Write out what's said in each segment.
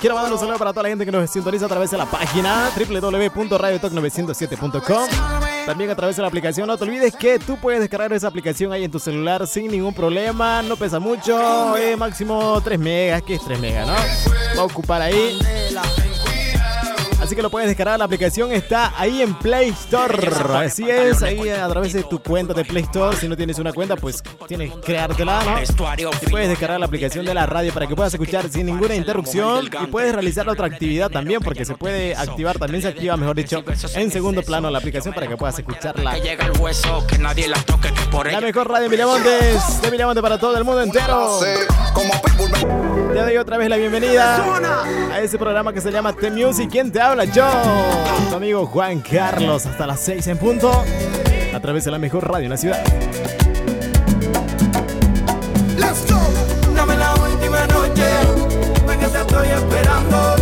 quiero mandar un saludo para toda la gente que nos sintoniza a través de la página www.radiotalk907.com. También a través de la aplicación. No te olvides que tú puedes descargar esa aplicación ahí en tu celular sin ningún problema. No pesa mucho. Eh, máximo 3 megas. que es 3 megas, no? Va a ocupar ahí. Así que lo puedes descargar. La aplicación está ahí en Play Store. Así es, ahí a través de tu cuenta de Play Store. Si no tienes una cuenta, pues tienes que creártela, ¿no? Y puedes descargar la aplicación de la radio para que puedas escuchar sin ninguna interrupción. Y puedes realizar otra actividad también, porque se puede activar, también se activa, mejor dicho, en segundo plano la aplicación para que puedas escucharla. La mejor radio de Miramontes, de Miramontes para todo el mundo entero. Te doy otra vez la bienvenida a ese programa que se llama The Music. ¿Quién te habla? Yo, tu amigo Juan Carlos, hasta las 6 en punto, a través de la mejor radio en la ciudad. Let's go. Dame la última noche, ven que te estoy esperando.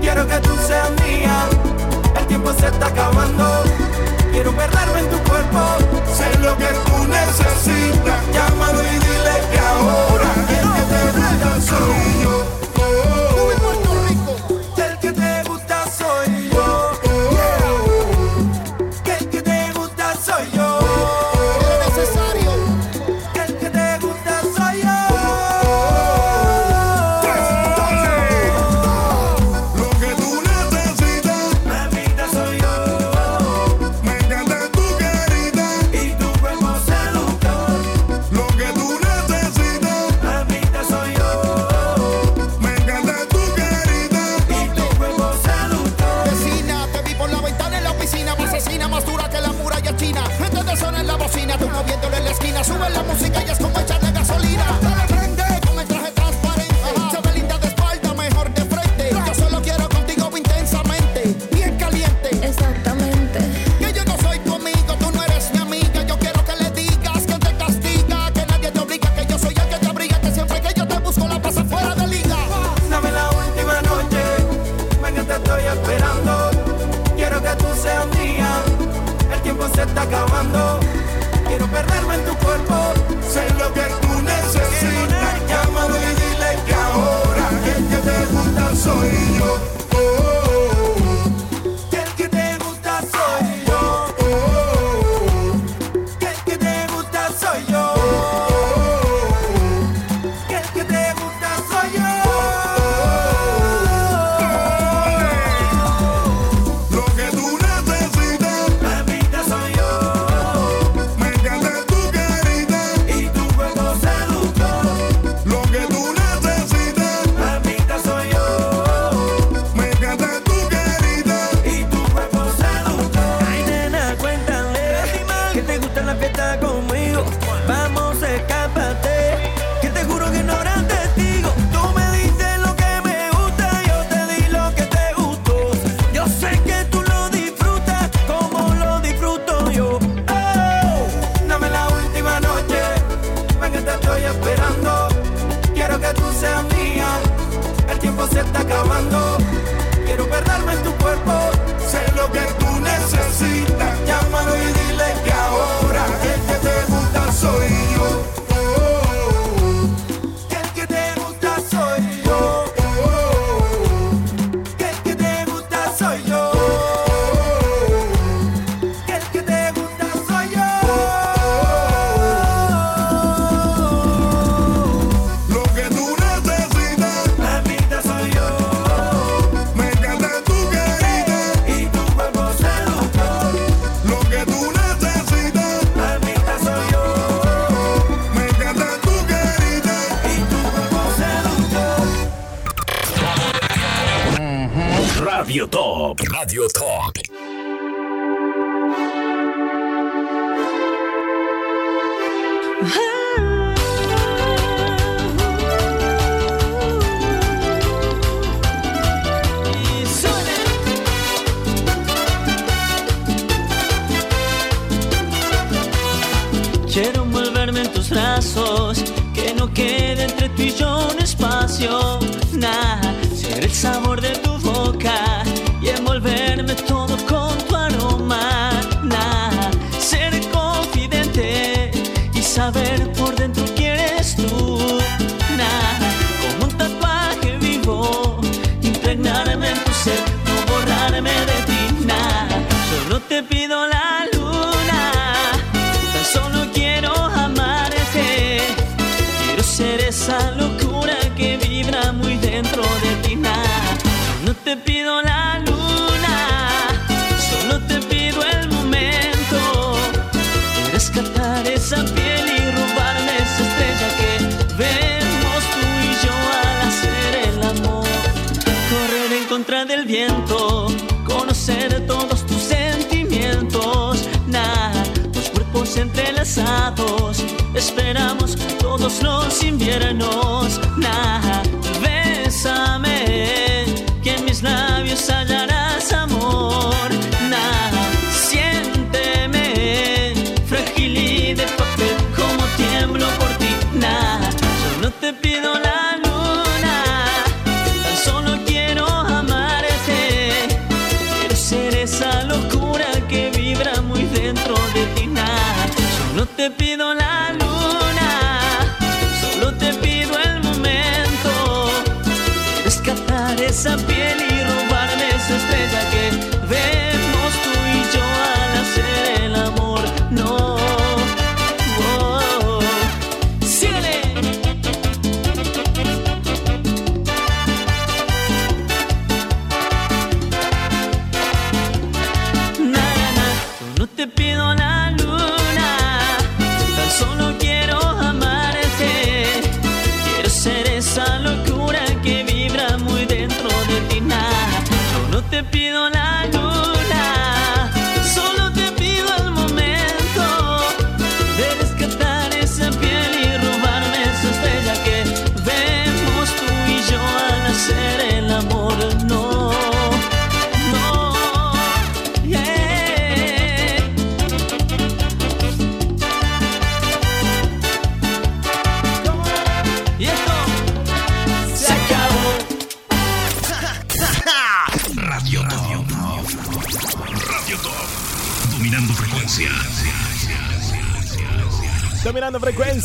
Quiero que tú seas mía, el tiempo se está acabando. Quiero perderme en tu cuerpo, sé lo que tú necesitas. Llámalo y dile que ahora el que te gusta Radio Top. Radio Top. Quiero envolverme en tus brazos, que no quede entre tú y yo un espacio. Nada, ser el sabor de tu del viento, conocer todos tus sentimientos, nada, tus cuerpos entrelazados, esperamos todos los inviernos, nada, bésame, que mis labios no te pido la luna, solo te pido el momento, rescatar esa piel y robarme esa estrella que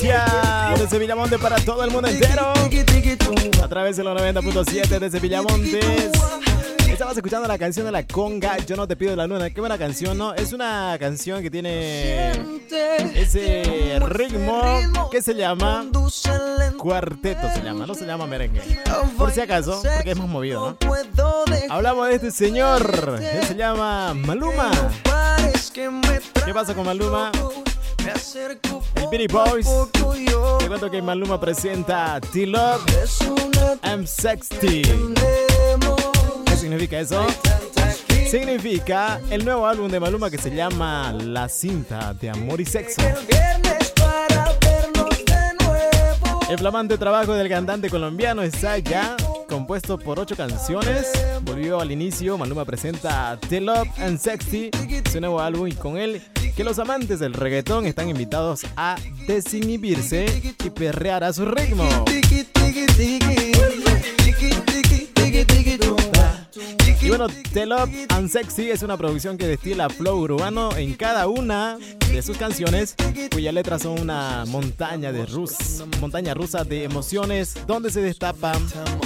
frecuencia desde Villamonte para todo el mundo entero. A través de los 90.7 desde Villamontes. Estabas escuchando la canción de la conga, Yo no te pido la luna. Qué buena canción, ¿no? Es una canción que tiene ese ritmo que se llama cuarteto, se llama, no se llama merengue. Por si acaso, porque es más movido. Hablamos de este señor, él se llama Maluma. ¿Qué pasa con Maluma? El Beanie Boys. Te cuento que Maluma presenta T-Love I'm Sexty. ¿Qué significa eso? Significa el nuevo álbum de Maluma que se llama La cinta de amor y sexo. El flamante trabajo del cantante colombiano está ya compuesto por ocho canciones. Volvió al inicio, Maluma presenta The Love and Sexy, su nuevo álbum, y con él que los amantes del reggaetón están invitados a desinhibirse y perrear a su ritmo. Y bueno, The Love and Sexy es una producción que destila flow urbano en cada una de sus canciones, cuyas letras son una montaña de rus, montaña rusa de emociones, donde se destapa,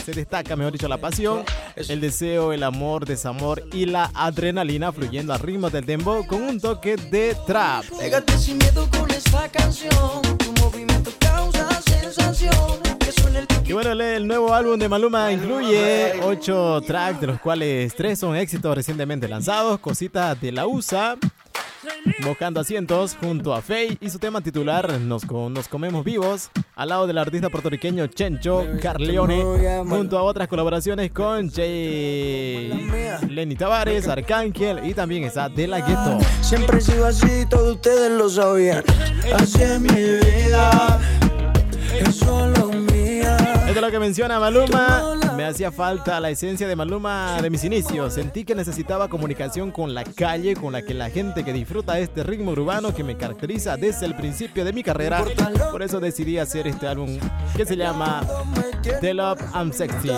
se destaca, mejor dicho, la pasión, el deseo, el amor, desamor y la adrenalina fluyendo al ritmo del dembow con un toque de trap. Pégate sin miedo con esta canción. Tu movimiento Y bueno, el, el nuevo álbum de Maluma incluye ocho tracks, de los cuales tres son éxitos recientemente lanzados. Cositas de la USA, Mojando Asientos, junto a Faye y su tema titular Nos, Nos Comemos Vivos, al lado del artista puertorriqueño Chencho Carleone, junto a otras colaboraciones con Jay Lenny Tavares, Arcángel y también está De La Ghetto. Siempre he sido así, todos ustedes lo sabían. Así es mi vida, es solo mía. Esto es lo que menciona Maluma. Me hacía falta la esencia de Maluma de mis inicios. Sentí que necesitaba comunicación con la calle, con la que la gente que disfruta este ritmo urbano que me caracteriza desde el principio de mi carrera. Por eso decidí hacer este álbum que se llama The Love I'm Sexy.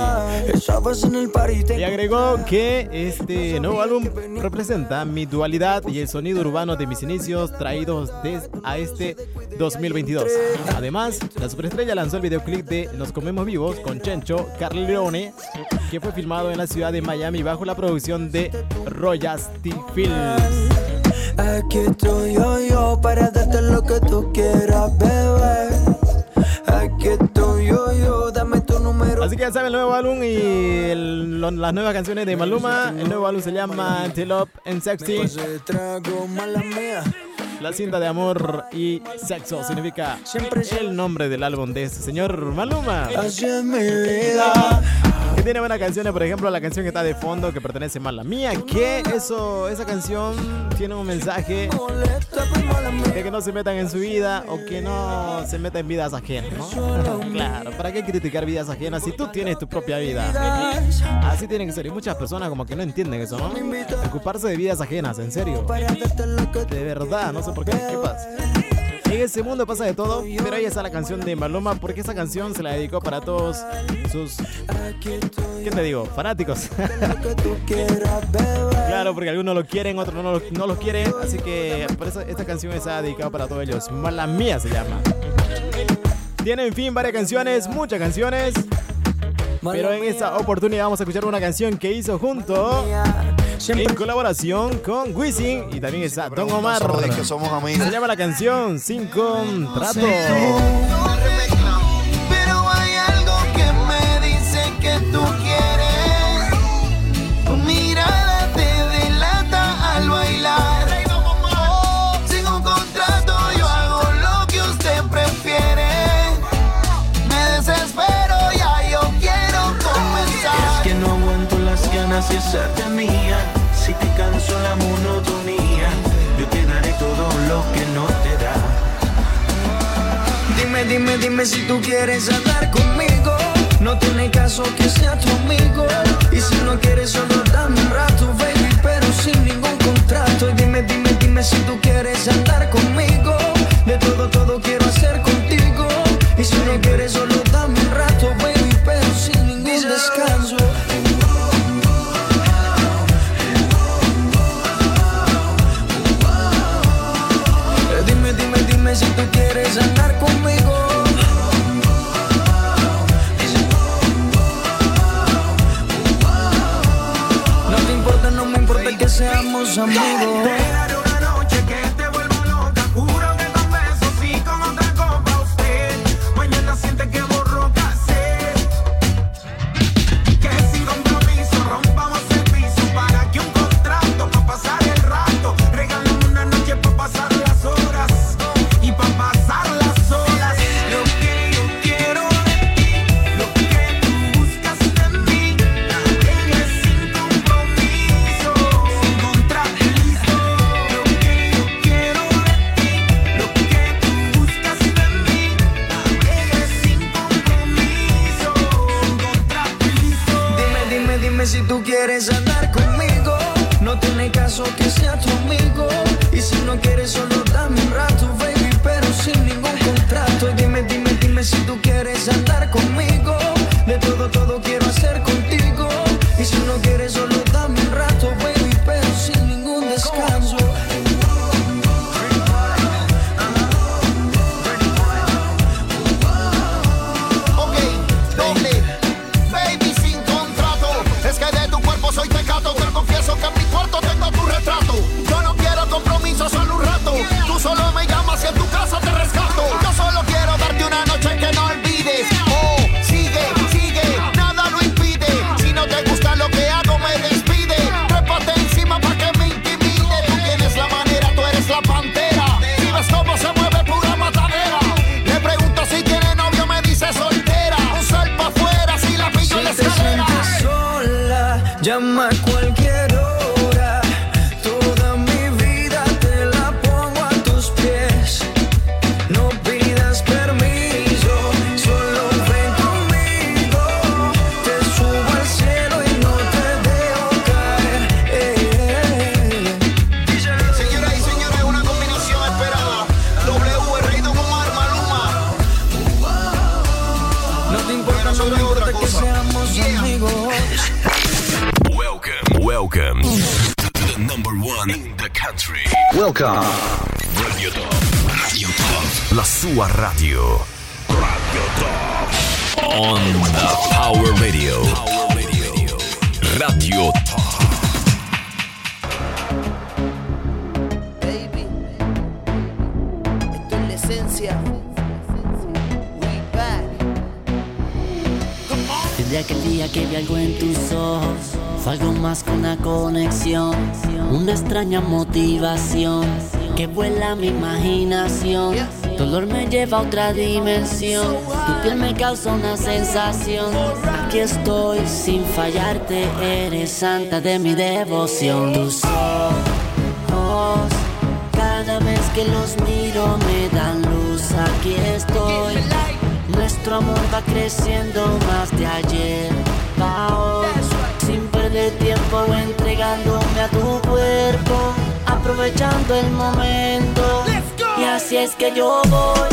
Y agregó que este nuevo álbum representa mi dualidad y el sonido urbano de mis inicios traídos a este 2022. Además, la superestrella lanzó el videoclip de Nos Comemos Vivos con Chencho Carleone, que fue filmado en la ciudad de Miami bajo la producción de Royalty Films. Aquí estoy yo, yo para darte lo que tú quieras, bebé. Aquí estoy yo, yo, dame tu número. Así que ya saben el nuevo álbum y el- lo- las nuevas canciones de Maluma. El nuevo álbum se llama The Love and Sexy. La cinta de amor y sexo significa el nombre del álbum de este señor Maluma. Así es mi vida. ¿Qué tiene buenas canciones, por ejemplo, la canción que está de fondo que pertenece más a la mía, que eso, esa canción tiene un mensaje de que no se metan en su vida o que no se metan en vidas ajenas, ¿no? claro, ¿para qué criticar vidas ajenas si tú tienes tu propia vida? Así tiene que ser. Y muchas personas como que no entienden eso, ¿no? Ocuparse de vidas ajenas, en serio. De verdad, no sé por qué. ¿Qué pasa? En ese mundo pasa de todo, pero ahí está la canción de Maluma porque esa canción se la dedicó para todos sus, ¿qué te digo? Fanáticos. claro, porque algunos lo quieren, otros no lo quieren, así que por eso esta canción está dedicada para todos ellos. Mala mía se llama. Tiene en fin varias canciones, muchas canciones. Pero en esta oportunidad vamos a escuchar una canción que hizo junto en colaboración con Wisin y también está Don Omar. que somos amigos. Se llama la canción Sin Contrato. Hacerte mía. Si te canso la monotonía, yo te daré todo lo que no te da. Dime, dime, dime si tú quieres andar conmigo. No tiene caso que sea tu amigo. Y si no quieres, solo dame un rato, si tú quieres andar conmigo. No te importa, no me importa que seamos amigos. Radio Top. Radio Top. La sua radio. Radio Top. On the Power Radio. Power Radio. Radio Top. Baby, esto es la esencia. We back. Desde aquel día que vi algo en tus ojos, fue algo más que una conexión, una extraña motivación. que vuela mi imaginación. Dolor me lleva a otra dimensión. Tu piel me causa una sensación. Aquí estoy sin fallarte. Eres santa de mi devoción. Tus ojos, cada vez que los miro me dan luz. Aquí estoy. Nuestro amor va creciendo más de ayer. Perder tiempo entregándome a tu cuerpo, aprovechando el momento. Y así es que yo voy,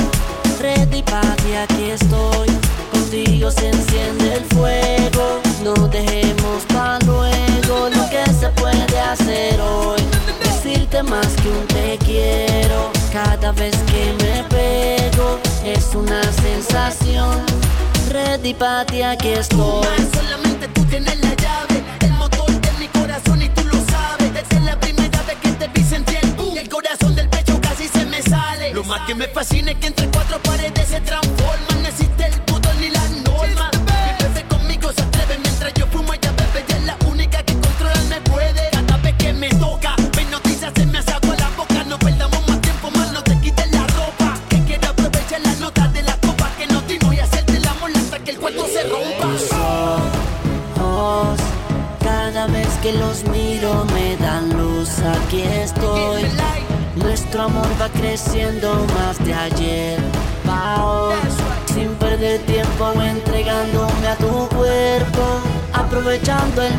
ready para ti, aquí estoy. Contigo se enciende el fuego, no dejemos para luego lo que se puede hacer hoy. Decirte más que un te quiero, cada vez que me pego, es una sensación. Ready para ti, aquí estoy. solamente tú tienes la llave, lo sabes. Desde la primera vez que te vi boom, y el corazón del pecho casi se me sale. Lo más que me fascina es que entre cuatro paredes se transforman,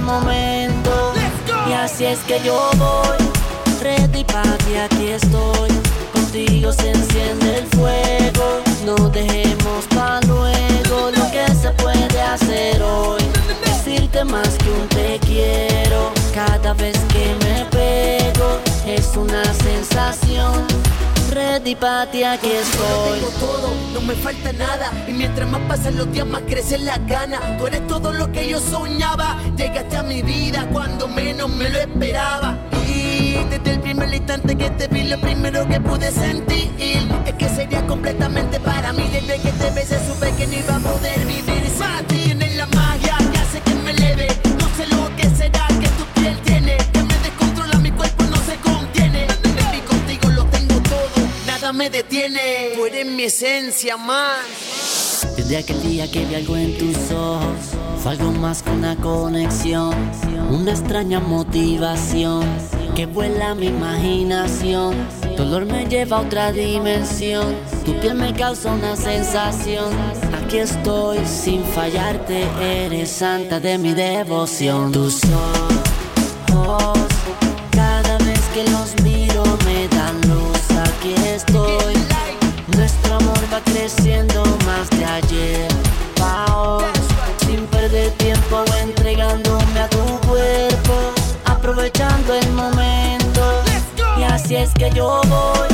momento. Y así es que yo voy, ready para ti, aquí estoy. Contigo se enciende el fuego, no dejemos pa' luego lo que se puede hacer hoy. Decirte más que un te quiero, cada vez que me pego, es una sensación. Ready para ti, aquí estoy. Tengo todo, no me falta nada. Y mientras más pasan los días, más crecen las ganas. Tú eres todo lo que yo soñaba. Llegaste a mi vida cuando menos me lo esperaba. Y desde el primer instante que te vi, lo primero que pude sentir es que sería completamente para mí. Desde que te besé, nada me detiene. Tú eres mi esencia más. Desde aquel día que vi algo en tus ojos, fue algo más que una conexión, una extraña motivación que vuela mi imaginación. Dolor me lleva a otra dimensión, tu piel me causa una sensación. Aquí estoy sin fallarte, eres santa de mi devoción. Tus ojos, cada vez que los miro creciendo más de ayer. Hoy, sin perder tiempo entregándome a tu cuerpo, aprovechando el momento. Y así es que yo voy,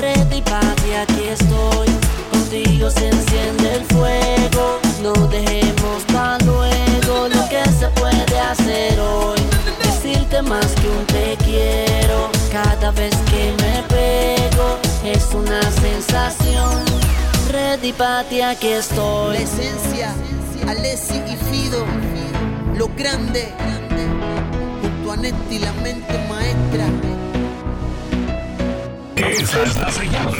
ready para aquí estoy. Contigo se enciende el fuego, no dejemos para luego lo que se puede hacer hoy. Decirte más que un te quiero, cada vez que me pego, es una. Ti, aquí estoy. La esencia, Alessi y Fido, lo grande, junto a Netti, la mente maestra. Esa es la señal.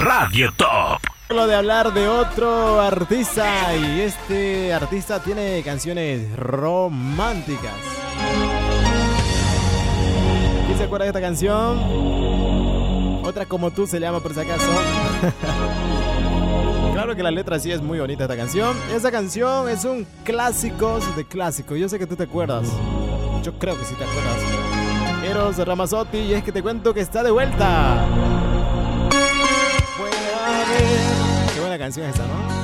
Radio Top. Lo de hablar de otro artista y este artista tiene canciones románticas. ¿Quién se acuerda de esta canción? Otra como tú se llama por si acaso. claro que la letra sí es muy bonita esta canción. Esa canción es un clásico de clásico. Yo sé que tú te acuerdas. Yo creo que sí te acuerdas. Eros Ramazzotti y es que te cuento que está de vuelta. Qué buena canción esta, ¿no?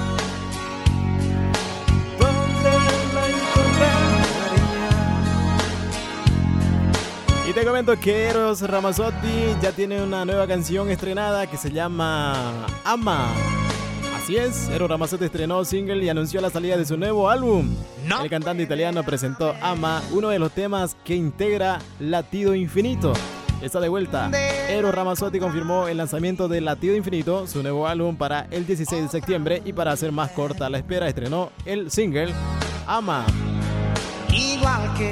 Te comento que Eros Ramazzotti ya tiene una nueva canción estrenada que se llama Ama. Así es, Eros Ramazzotti estrenó single y anunció la salida de su nuevo álbum. El cantante italiano presentó Ama, uno de los temas que integra Latido Infinito. Está de vuelta. Eros Ramazzotti confirmó el lanzamiento de Latido Infinito, su nuevo álbum, para el 16 de septiembre y para hacer más corta la espera estrenó el single Ama.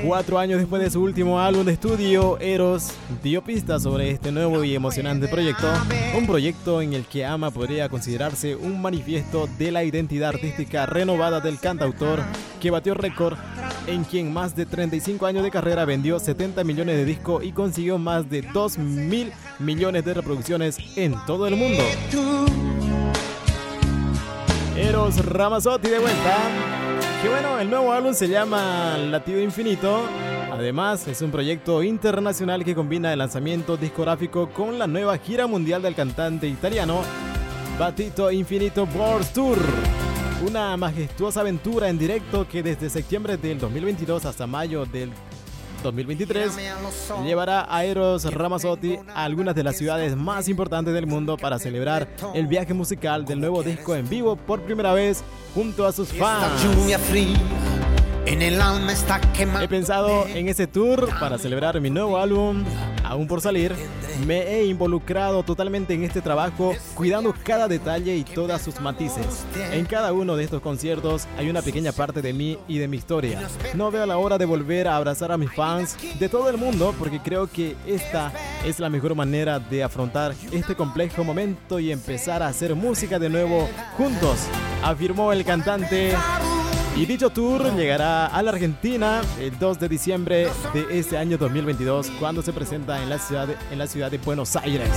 Cuatro años después de su último álbum de estudio, Eros dio pistas sobre este nuevo y emocionante proyecto. Un proyecto en el que Ama podría considerarse un manifiesto de la identidad artística renovada del cantautor que batió récord en quien más de 35 años de carrera vendió 70 millones de discos y consiguió más de 2 mil millones de reproducciones en todo el mundo. Eros Ramazzotti de vuelta. Que bueno, el nuevo álbum se llama Latido Infinito. Además, es un proyecto internacional que combina el lanzamiento discográfico con la nueva gira mundial del cantante italiano Batito Infinito World Tour. Una majestuosa aventura en directo que desde septiembre del 2022 hasta mayo del 2023 llevará a Eros Ramazzotti a algunas de las ciudades más importantes del mundo para celebrar el viaje musical del nuevo disco en vivo por primera vez junto a sus fans. He pensado en ese tour para celebrar mi nuevo álbum, aún por salir. Me he involucrado totalmente en este trabajo, cuidando cada detalle y todas sus matices. En cada uno de estos conciertos hay una pequeña parte de mí y de mi historia. No veo la hora de volver a abrazar a mis fans de todo el mundo porque creo que esta es la mejor manera de afrontar este complejo momento y empezar a hacer música de nuevo juntos, afirmó el cantante. Y dicho tour llegará a la Argentina el 2 de diciembre de este año 2022 cuando se presenta en la ciudad de, en la ciudad de Buenos Aires.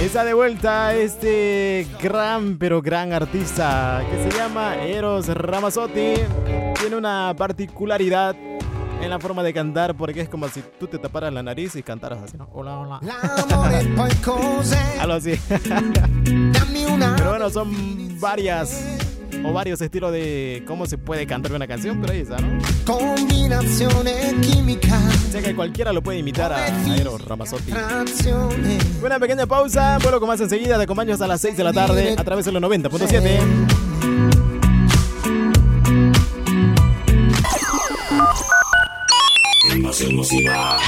Está de vuelta este gran pero gran artista que se llama Eros Ramazzotti. Tiene una particularidad en la forma de cantar porque es como si tú te taparas la nariz y cantaras así, ¿no? Hola, hola. Algo así. Pero bueno, son varias o varios estilos de cómo se puede cantar una canción, pero ahí está, ¿no? Combinaciones químicas. Sé que cualquiera lo puede imitar a Aero Ramazzotti. Una pequeña pausa, vuelvo con más enseguida, te acompaño hasta las 6 de la tarde a través de los 90.7. Invasión masiva.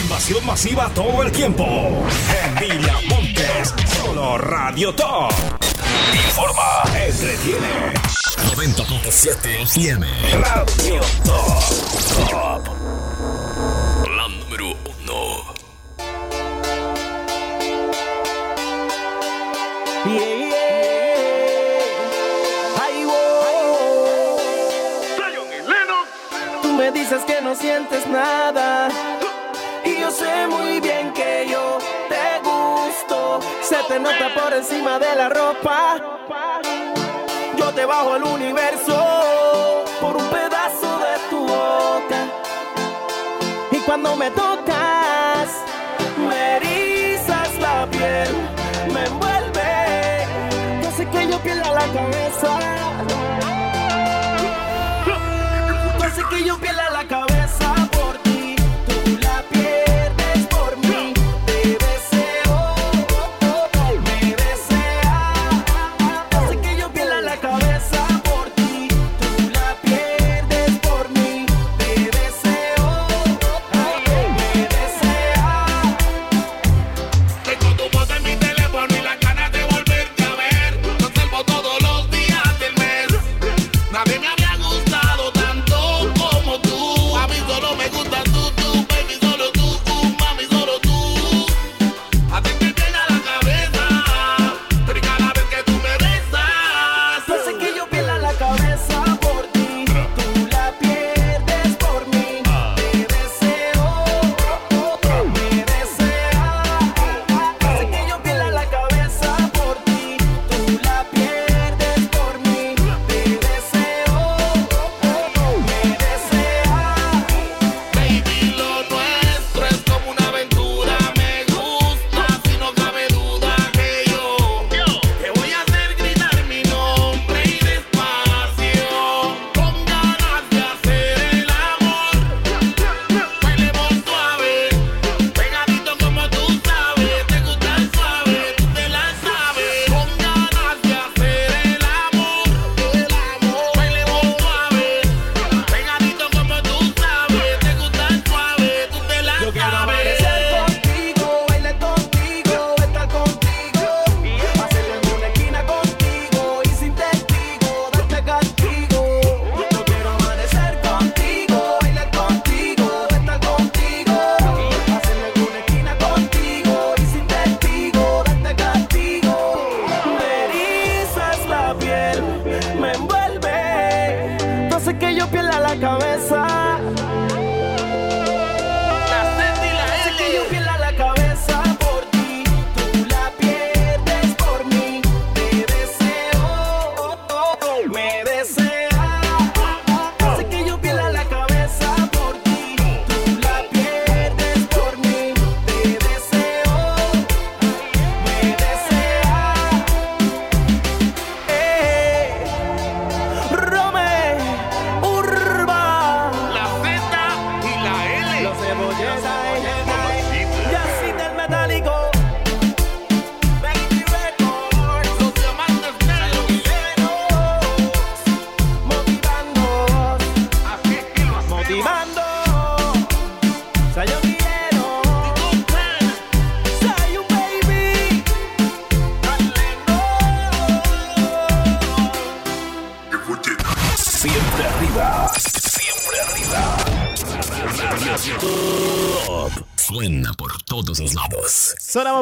Invasión masiva todo el tiempo. En Villa Montes, solo Radio Top. Informa, entretiene. 90.7 FM. Radio Top. Top. La número uno. Yeah, yeah. Ay, wow. Tú me dices que no sientes nada. Y yo sé muy bien Se te nota por encima de la ropa. Yo te bajo el universo por un pedazo de tu boca. Y cuando me tocas, me erizas la piel, me envuelve. Yo sé que yo pierda la cabeza. Yo sé que yo pierda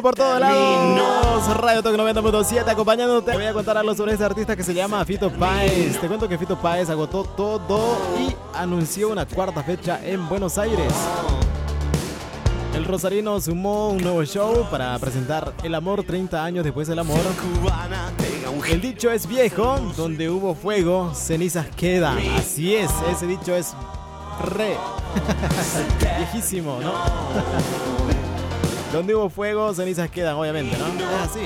por todos lados. Radio Talk 90.7 acompañándote. Te voy a contar algo sobre este artista que se llama Fito Páez. Te cuento que Fito Páez agotó todo y anunció una cuarta fecha en Buenos Aires. El Rosarino sumó un nuevo show para presentar El amor 30 años después del amor. El dicho es viejo, donde hubo fuego, cenizas quedan. Así es, ese dicho es re viejísimo, ¿no? Donde hubo fuego, cenizas quedan, obviamente, ¿no? Así.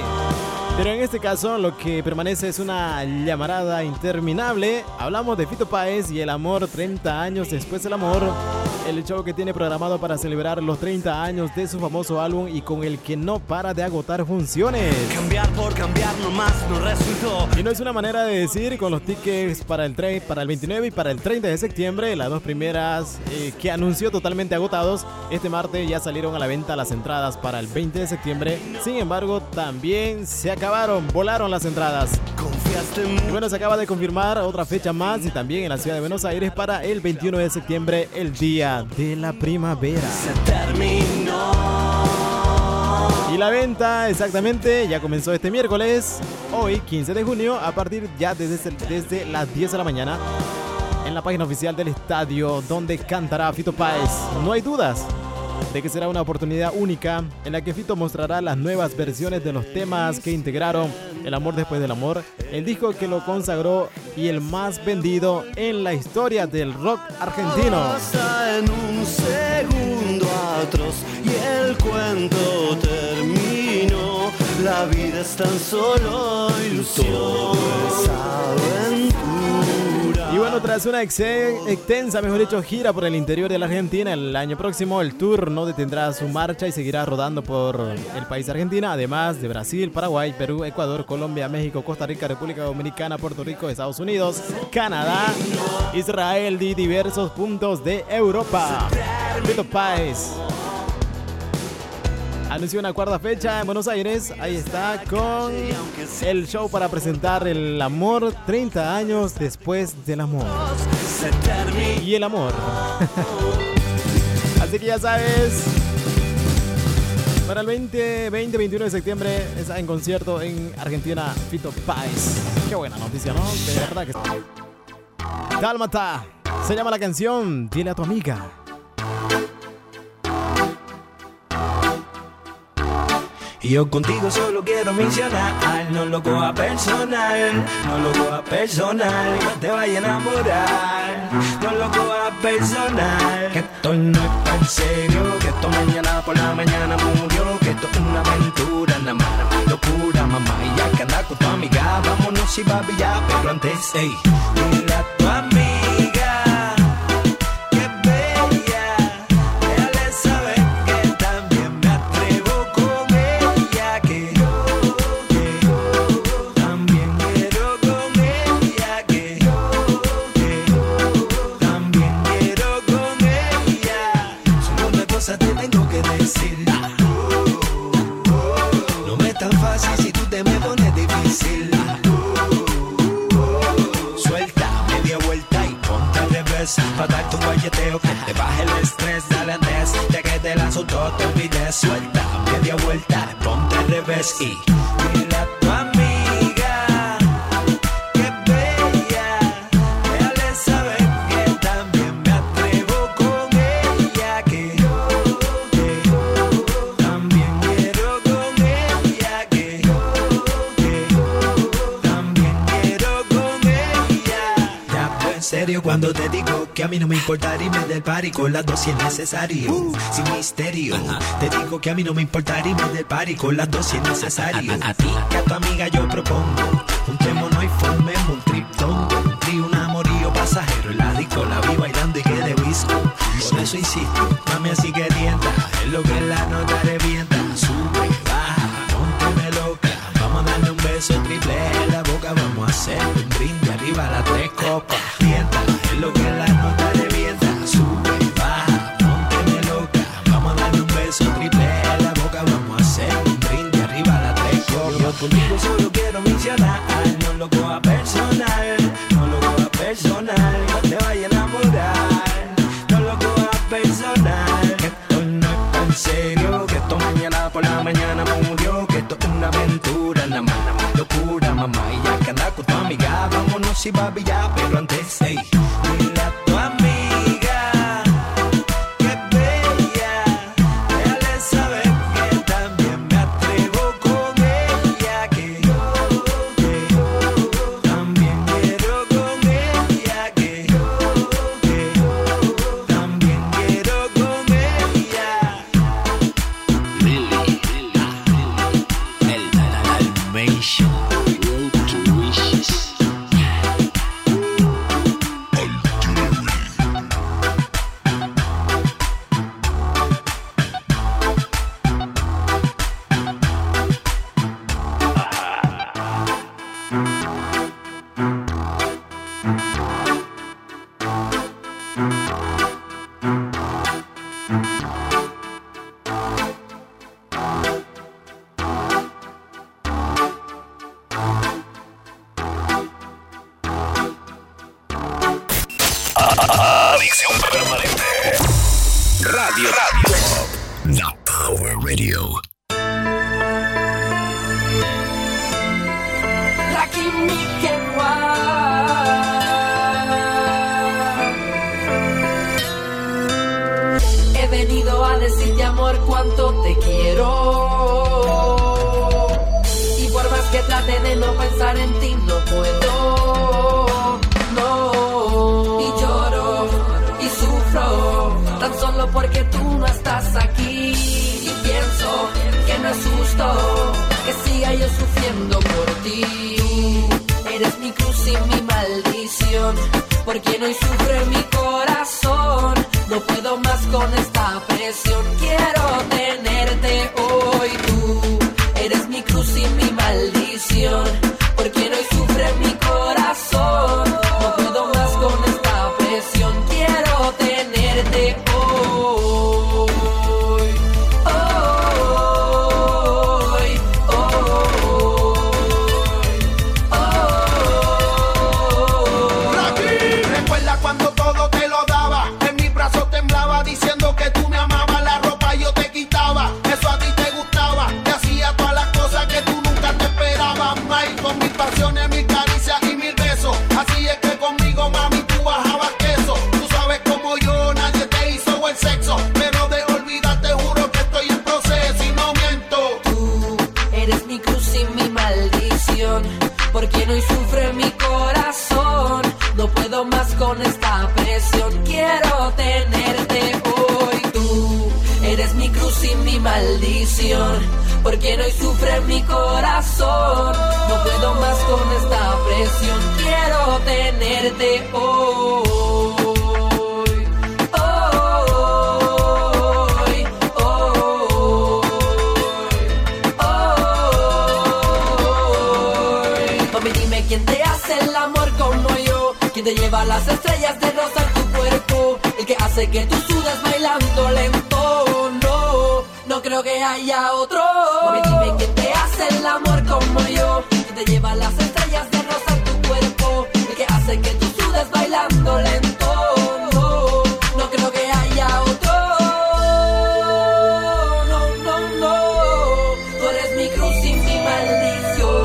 Pero en este caso, lo que permanece es una llamarada interminable. Hablamos de Fito Páez y el amor 30 años después del amor. El show que tiene programado para celebrar los 30 años de su famoso álbum y con el que no para de agotar funciones. Cambiar por cambiar nomás no resultó. Y no es una manera de decir con los tickets para el, tre- para el 29 y para el 30 de septiembre, las dos primeras eh, que anunció totalmente agotados. Este martes ya salieron a la venta las entradas para el 20 de septiembre. Sin embargo, también se acabaron, volaron las entradas. Y bueno, se acaba de confirmar otra fecha más y también en la ciudad de Buenos Aires para el 21 de septiembre, el día de la primavera. terminó. Y la venta exactamente ya comenzó este miércoles, hoy 15 de junio, a partir ya desde, desde las 10 de la mañana, en la página oficial del estadio donde cantará Fito Páez. No hay dudas de que será una oportunidad única en la que Fito mostrará las nuevas versiones de los temas que integraron El amor después del amor, el disco que lo consagró y el más vendido en la historia del rock argentino. En un segundo atroz y el cuento terminó. La vida es tan solo ilusión. es aventura. Y bueno, tras una extensa, mejor dicho, gira por el interior de la Argentina, el año próximo el tour no detendrá su marcha y seguirá rodando por el país Argentina, además de Brasil, Paraguay, Perú, Ecuador, Colombia, México, Costa Rica, República Dominicana, Puerto Rico, Estados Unidos, Canadá, Israel y diversos puntos de Europa. Fito Páez anunció una cuarta fecha en Buenos Aires. Ahí está con el show para presentar el amor 30 años después del amor. Y el amor. Así que ya sabes. Para el 20, 20, 21 de septiembre está en concierto en Argentina Fito Páez. Qué buena noticia, ¿no? De verdad que sí. Dálmata. Se llama la canción Dile a tu amiga. Y yo contigo solo quiero mencionar, no lo coja personal, no lo coja personal, no te vaya a enamorar, no lo coja personal. Que esto no es tan serio, que esto mañana por la mañana murió, que esto es una aventura, nada más una locura, mamá. Y ya que anda con tu amiga, vámonos y ya, pero antes, ey, revés Pa' darte un guayeteo que te baje el estrés Dale que te la soltó te olvides Suelta media vuelta, ponte al revés Y Cuando te digo que a mí no me importa irme del party con las dos si es necesario, sin misterio. Te digo que a mí no me importa irme del party con las dos si es necesario. A, ti, que a tu amiga yo propongo, juntémonos y formemos un triptongo. Un tri, un amorío pasajero, en la disco la vi bailando y quedé disco. Por eso insisto, mami así que tienta, es lo que la nota revienta. Sube, baja, pónteme loca, vamos a darle un beso triple en la boca, vamos a hacer un brindis arriba las tres copas. Vámonos y papi amor cuánto te quiero. Y por más que trate de no pensar en ti, no puedo. No. Y lloro y sufro. Tan solo porque tú no estás aquí. Y pienso que no es justo que siga yo sufriendo por ti. Eres mi cruz y mi maldición. Por quien hoy sufre mi corazón. No puedo más con esta tenerte hoy. Quién te hace el amor como yo. Quién te lleva las estrellas de rosa en tu cuerpo. El que hace que tú sudas bailando lento. No, no creo que haya otro. Mami, dime quién te hace el amor como yo. Quién te lleva las estrellas bailando lento. No, no creo que haya otro. No, no, no. Tú eres mi cruz y mi maldición.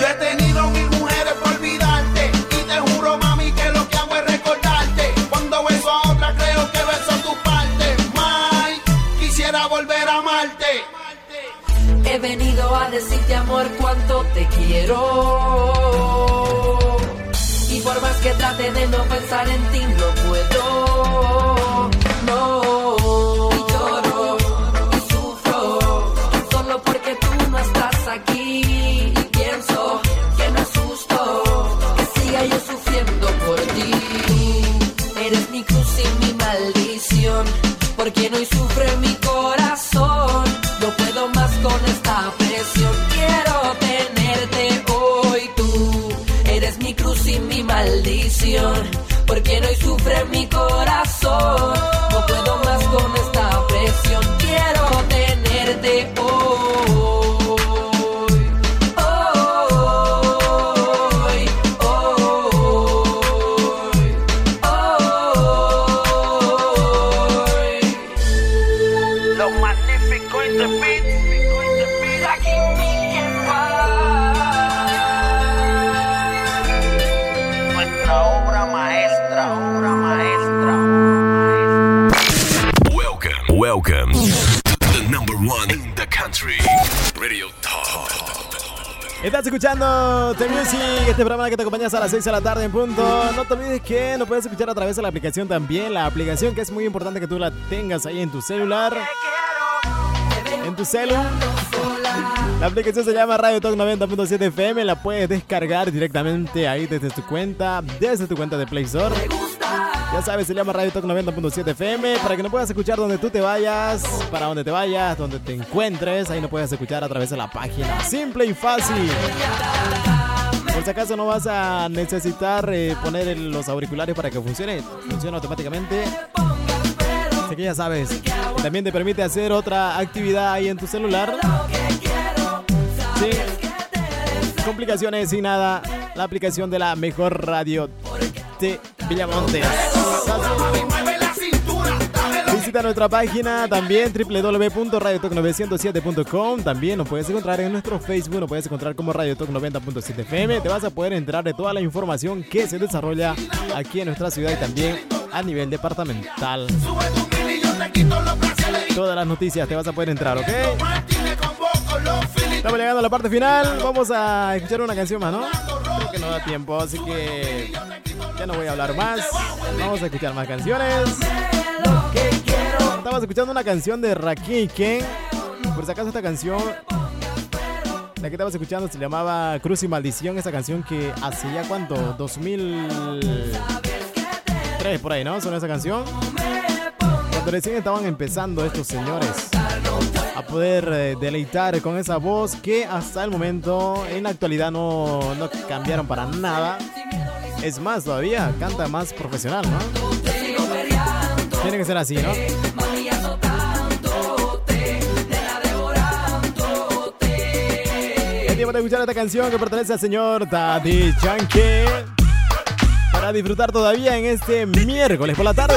Yo he tenido mil mujeres por olvidarte Y te juro mami que lo que hago es recordarte Cuando beso a otra creo que beso tu parte May, quisiera volver a amarte He venido a decirte amor cuánto te quiero. Y por más que trate de no pensar en ti, no puedo. Escuchando The Music, este programa que te acompaña a las 6 de la tarde en punto. No te olvides que nos puedes escuchar a través de la aplicación también. La aplicación que es muy importante que tú la tengas ahí en tu celular. En tu celular. La aplicación se llama Radio Talk 90.7 FM. La puedes descargar directamente ahí desde tu cuenta, desde tu cuenta de Play Store. Ya sabes, se llama Radio Talk 90.7 FM para que no puedas escuchar donde tú te vayas, para donde te vayas, donde te encuentres. Ahí no puedes escuchar a través de la página. Simple y fácil. Por si acaso no vas a necesitar eh, poner los auriculares para que funcione, funciona automáticamente. Así que ya sabes, también te permite hacer otra actividad ahí en tu celular. Sin complicaciones, sin nada. La aplicación de la mejor radio de Villamontes. Visita nuestra página también www.radiotalk907.com. También nos puedes encontrar en nuestro Facebook, nos puedes encontrar como Radio Talk 90.7 FM. Te vas a poder enterar de toda la información que se desarrolla aquí en nuestra ciudad y también a nivel departamental. Todas las noticias te vas a poder entrar, ¿ok? Estamos llegando a la parte final. Vamos a escuchar una canción más, ¿no? Creo que no da tiempo, así que ya no voy a hablar más. Vamos a escuchar más canciones. Estamos escuchando una canción de Rakim Ken. Por si acaso esta canción, la que estabas escuchando se llamaba Cruz y Maldición. Esa canción que hace ya cuánto, 2003 por ahí, ¿no? Son esa canción. Cuando recién estaban empezando estos señores a poder eh, deleitar con esa voz que hasta el momento en la actualidad no, no cambiaron para nada. Es más, todavía canta más profesional, ¿no? Tiene que ser así, ¿no? Es tiempo de escuchar esta canción que pertenece al señor Daddy Yankee. Para disfrutar todavía en este miércoles por la tarde.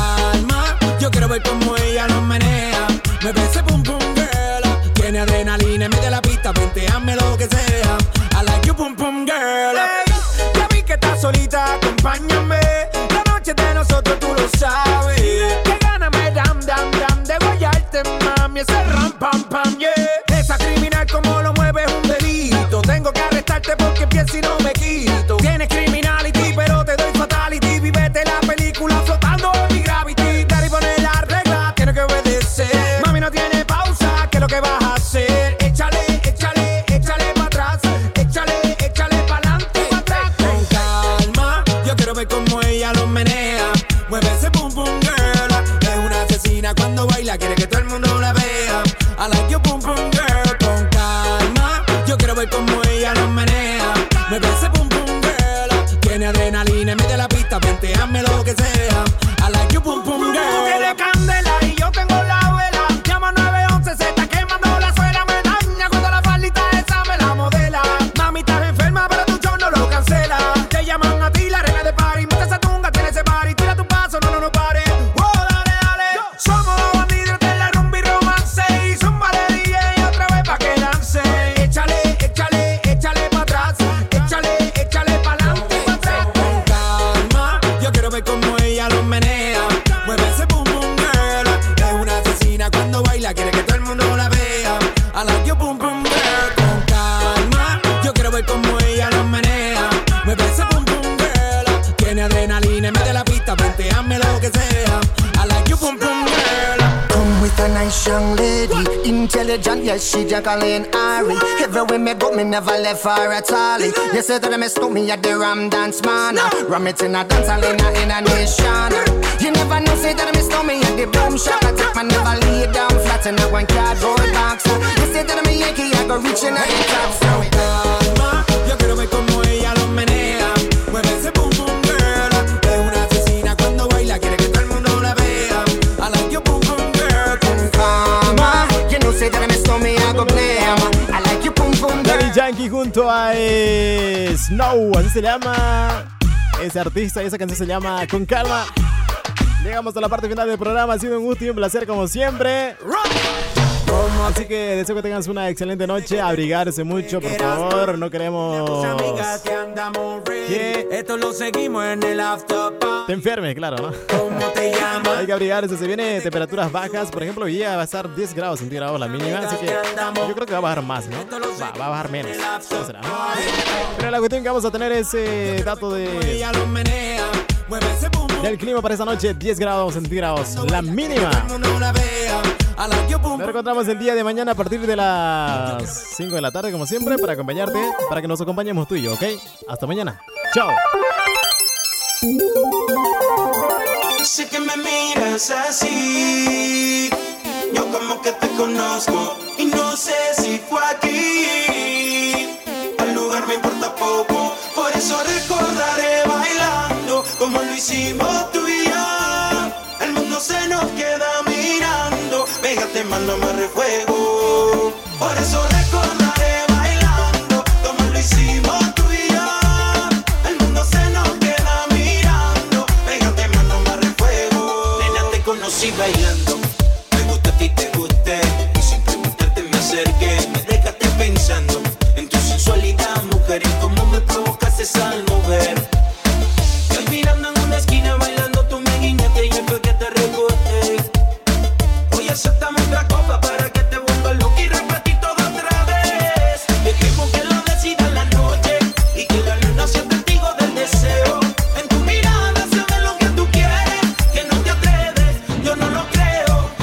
ver cómo ella lo menea. Mueve ese boom boom girl. Tiene adrenalina en medio de la pista, venteame lo que sea. I like your boom boom girl. Hey, ya vi que estás solita, acompáñame. La noche de nosotros tú lo sabes. Que gana me dam dam dam de guayarte, mami. Ese ram pam pam, yeah. Esa criminal como lo nice young lady, intelligent, yes, she Jacqueline Ari. Everywhere me go, me never left her at all. You say that I miss me at the Ram Dance Man. Ram it in a dance hall in a, in a nation. You never know, say that I miss me at the Boom Shop. I take my never lay down flat in a one cardboard box. You say that I'm a Yankee, I go reaching out the top. So Daddy Yankee junto a eh, Snow, así se llama ese artista y esa canción se llama Con Calma. Llegamos a la parte final del programa, ha sido un gusto y un placer como siempre. Así que deseo que tengas una excelente noche, abrigarse mucho, por favor, no queremos que esto lo seguimos en el after te enfermes, claro, ¿no? ¿Cómo te llamas? Hay que abrigarse, se vienen temperaturas bajas, por ejemplo, hoy día va a estar 10 grados centígrados la mínima, así que yo creo que va a bajar más, ¿no? Va, va a bajar menos, no será. Pero la cuestión que vamos a tener ese dato de del clima para esta noche, 10 grados centígrados, la mínima. Nos encontramos el día de mañana a partir de las 5 de la tarde, como siempre, para acompañarte, para que nos acompañemos tú y yo, ¿ok? Hasta mañana. Chao. Sé que me miras así, yo como que te conozco y no sé si fue aquí. El lugar me importa poco, por eso recordaré bailando como lo hicimos tú y yo. El mundo se nos queda mirando, pégate, mándame refuego. Por eso recordaré bailando.